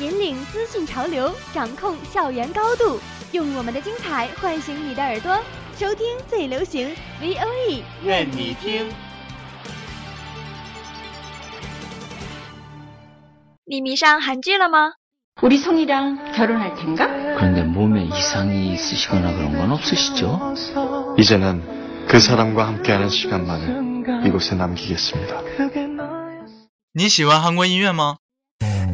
引领资讯潮流，掌控校园高度，用我们的精彩唤醒你的耳朵，收听最流行 V O E，愿你听。你迷上韩剧了吗？ 우리 성이랑 결혼할 텐가? 그런데 몸에 이상이 있으시거나 그런 건 없으시죠? 이제는 그 사람과 함께하는 시간만을 이곳에 남기겠습니다. 你喜欢韩国音乐吗？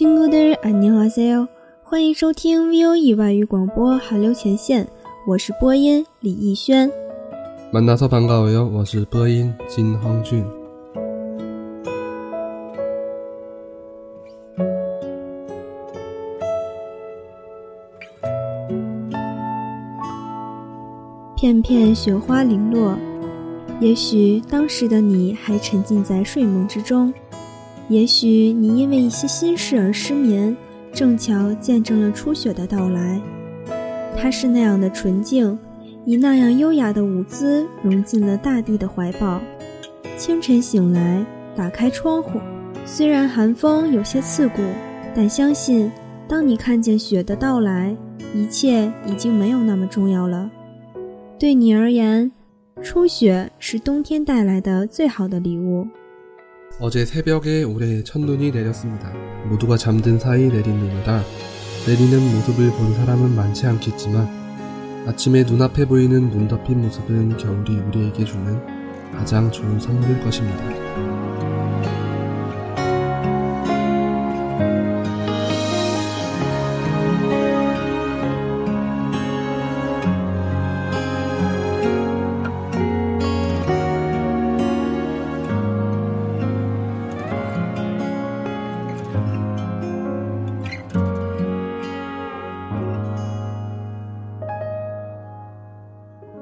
친구들 안녕하세요. 欢迎收听 VOE 外语广播韩流前线，我是播音李逸轩。 만나서 반가워요. 我是播音金亨俊。 片片雪花零落，也许当时的你还沉浸在睡梦之中， 也许你因为一些心事而失眠，正巧见证了初雪的到来。它是那样的纯净，以那样优雅的舞姿融进了大地的怀抱。清晨醒来，打开窗户，虽然寒风有些刺骨，但相信当你看见雪的到来，一切已经没有那么重要了。对你而言，初雪是冬天带来的最好的礼物。 어제 새벽에 올해 첫눈이 내렸습니다. 모두가 잠든 사이 내린 눈이다. 내리는 모습을 본 사람은 많지 않겠지만 아침에 눈앞에 보이는 눈 덮인 모습은 겨울이 우리에게 주는 가장 좋은 선물일 것입니다. “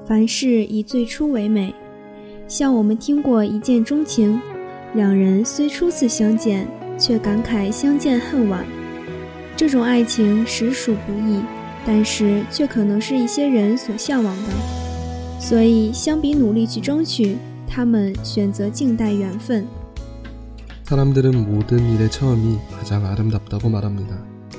凡事以最初为美”，像我们听过一见钟情，两人虽初次相见，却感慨相见恨晚。这种爱情实属不易，但是却可能是一些人所向往的。所以，相比努力去争取，他们选择静待缘分。 사람들은 모든 일의 처음이 가장 아름답다고 말합니다.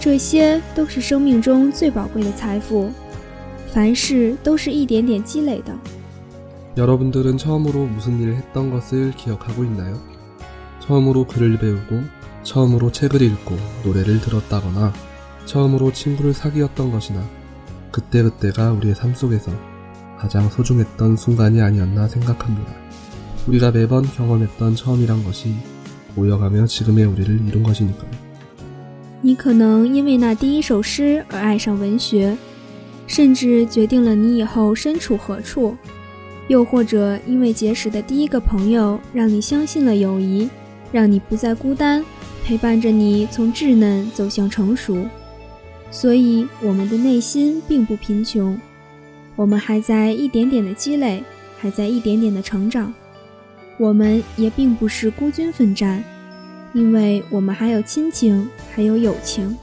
这些都是生命中最宝贵的财富。凡事都是一点点积累的。 여러분들은 처음으로 무슨 일을 했던 것을 기억하고 있나요? 처음으로 글을 배우고, 처음으로 책을 읽고, 노래를 들었다거나, 처음으로 친구를 사귀었던 것이나, 그때그때가 우리의 삶 속에서 가장 소중했던 순간이 아니었나 생각합니다. 우리가 매번 경험했던 처음이란 것이 모여가며 지금의 우리를 이룬 것이니까요. 你可能因为那第一首诗而爱上文学，甚至决定了你以后身处何处。又或者因为结识的第一个朋友，让你相信了友谊，让你不再孤单，陪伴着你从稚嫩走向成熟。所以，我们的内心并不贫穷，我们还在一点点的积累，还在一点点的成长。我们也并不是孤军奋战，因为我们还有亲情，还有友情。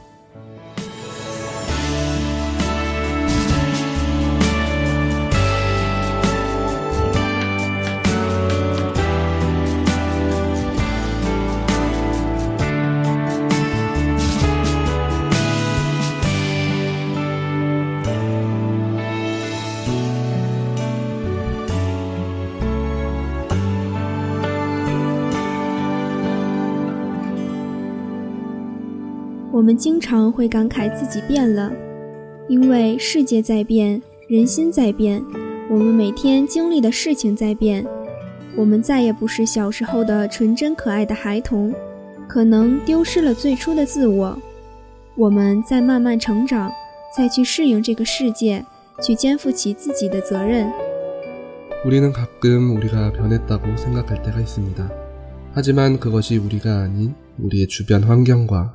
我们经常会感慨自己变了，因为世界在变，人心在变，我们每天经历的事情在变，我们再也不是小时候的纯真可爱的孩童，可能丢失了最初的自我。我们在慢慢成长，再去适应这个世界，去肩负起自己的责任。우리는가끔우리가변했다고생각할때가있습니다하지만그것이우리가아닌 우리의 주변 환경과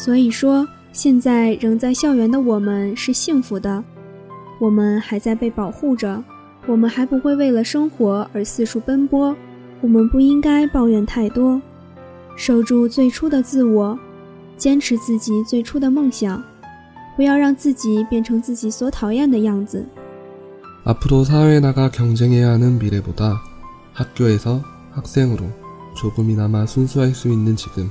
所以说，现在仍在校园的我们是幸福的，我们还在被保护着，我们还不会为了生活而四处奔波，我们不应该抱怨太多，守住最初的自我，坚持自己最初的梦想，不要让自己变成自己所讨厌的样子。앞으로사회에나가경쟁해야하는미래보다학교에서학생으로조금이나마순수할수있는지금